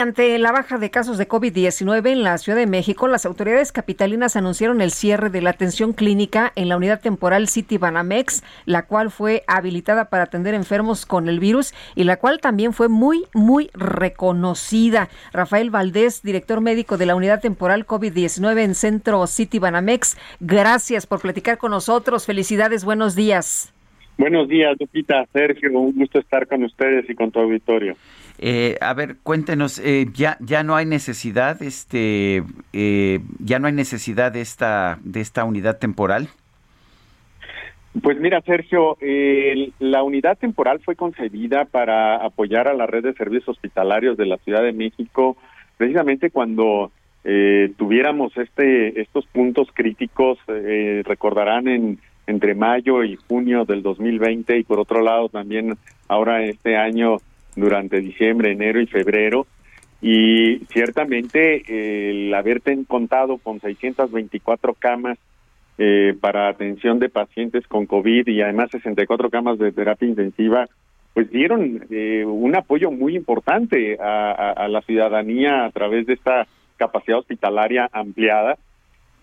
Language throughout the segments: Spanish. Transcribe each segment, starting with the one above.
Ante la baja de casos de COVID-19 en la Ciudad de México, las autoridades capitalinas anunciaron el cierre de la atención clínica en la unidad temporal City Banamex, la cual fue habilitada para atender enfermos con el virus y la cual también fue muy, muy reconocida. Rafael Valdés, director médico de la unidad temporal COVID-19 en Centro City Banamex, gracias por platicar con nosotros. Felicidades, buenos días. Buenos días, Lupita, Sergio, un gusto estar con ustedes y con tu auditorio. Eh, a ver, cuéntenos, eh, ya ya no hay necesidad, este, eh, ya no hay necesidad de esta de esta unidad temporal. Pues mira, Sergio, la unidad temporal fue concebida para apoyar a la red de servicios hospitalarios de la Ciudad de México, precisamente cuando tuviéramos este estos puntos críticos, recordarán en entre mayo y junio del 2020 y por otro lado también ahora este año durante diciembre, enero y febrero. Y ciertamente el haberte contado con 624 camas eh, para atención de pacientes con COVID y además 64 camas de terapia intensiva, pues dieron eh, un apoyo muy importante a, a, la ciudadanía a través de esta capacidad hospitalaria ampliada.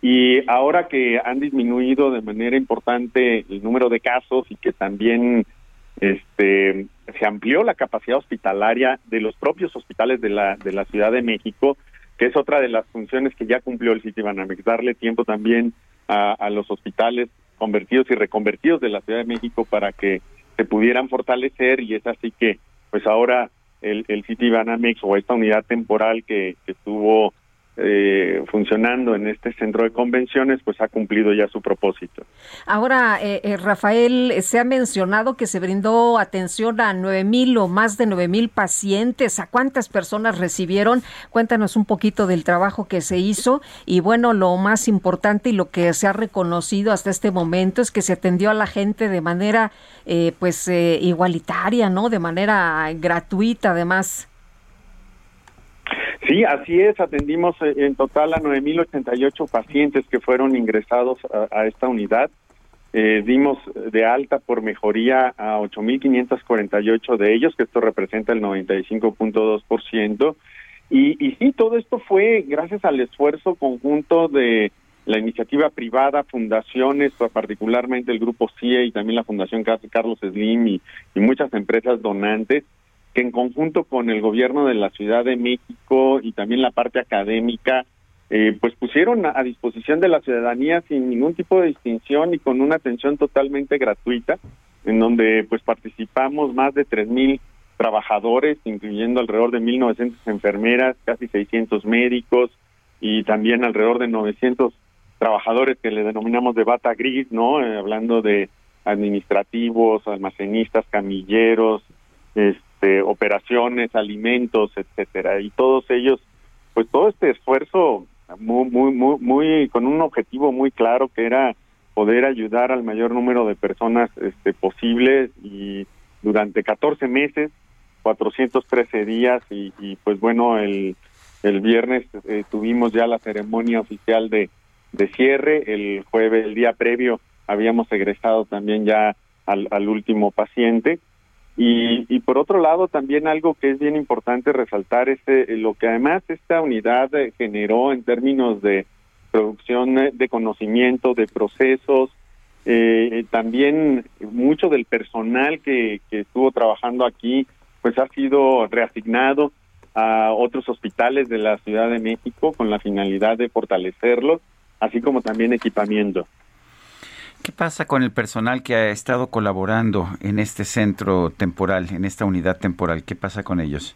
Y ahora que han disminuido de manera importante el número de casos y que también este se amplió la capacidad hospitalaria de los propios hospitales de la de la Ciudad de México, que es otra de las funciones que ya cumplió el Citibanamex, darle tiempo también a, los hospitales convertidos y reconvertidos de la Ciudad de México para que se pudieran fortalecer y es así que pues ahora el, el Citibanamex o esta unidad temporal que, que estuvo eh, funcionando en este centro de convenciones, pues ha cumplido ya su propósito. Ahora, eh, eh, Rafael, se ha mencionado que se brindó atención a nueve mil o más de nueve mil pacientes. ¿A cuántas personas recibieron? Cuéntanos un poquito del trabajo que se hizo y bueno, lo más importante y lo que se ha reconocido hasta este momento es que se atendió a la gente de manera, pues, igualitaria, ¿no? De manera gratuita, además. Sí, así es. Atendimos eh, en total a 9.088 pacientes que fueron ingresados a, esta unidad. Eh, dimos de alta por mejoría a 8.548 de ellos, que esto representa el 95.2%. Y, y sí, todo esto fue gracias al esfuerzo conjunto de la iniciativa privada, fundaciones, particularmente el grupo CIE y también la Fundación Carlos Slim y muchas empresas donantes que en conjunto con el gobierno de la Ciudad de México y también la parte académica, eh, pues pusieron a, disposición de la ciudadanía sin ningún tipo de distinción y con una atención totalmente gratuita, en donde pues participamos más de tres mil trabajadores, incluyendo alrededor de 1.900 enfermeras, casi 600 médicos y también alrededor de 900 trabajadores que le denominamos de bata gris, ¿no? Eh, hablando de administrativos, almacenistas, camilleros, este, este, operaciones, alimentos, etcétera, y todos ellos, pues todo este esfuerzo muy, muy, muy, con un objetivo muy claro que era poder ayudar al mayor número de personas este, posibles y durante 14 meses, 413 días y, y pues bueno, el, el viernes eh, tuvimos ya la ceremonia oficial de, de cierre, el jueves, el día previo, habíamos egresado también ya al, al último paciente y, y por otro lado, también algo que es bien importante resaltar es eh, lo que además esta unidad eh, generó en términos de producción eh, de conocimiento, de procesos, también mucho del personal que, que estuvo trabajando aquí, pues ha sido reasignado a otros hospitales de la Ciudad de México con la finalidad de fortalecerlos, así como también equipamiento. ¿Qué pasa con el personal que ha estado colaborando en este centro temporal, en esta unidad temporal? ¿Qué pasa con ellos?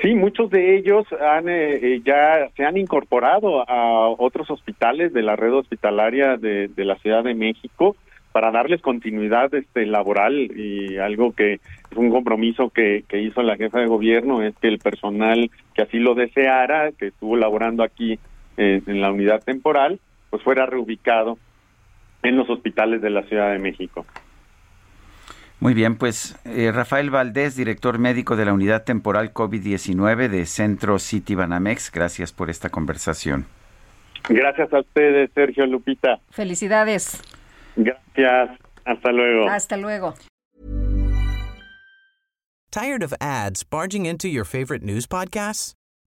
Sí, muchos de ellos han eh, eh, ya se han incorporado a otros hospitales de la red hospitalaria de, la Ciudad de México, para darles continuidad este laboral y algo que es un compromiso que, que hizo la jefa de gobierno es que el personal que así lo deseara, que estuvo laborando aquí en la unidad temporal, pues fuera reubicado en los hospitales de la Ciudad de México. Muy bien, pues eh, Rafael Valdés, director médico de la unidad temporal COVID-19 de Centro City Banamex, gracias por esta conversación. Gracias a ustedes, Sergio Lupita. Felicidades. Gracias. Hasta luego. Hasta luego. Tired of ads barging into your favorite news podcasts?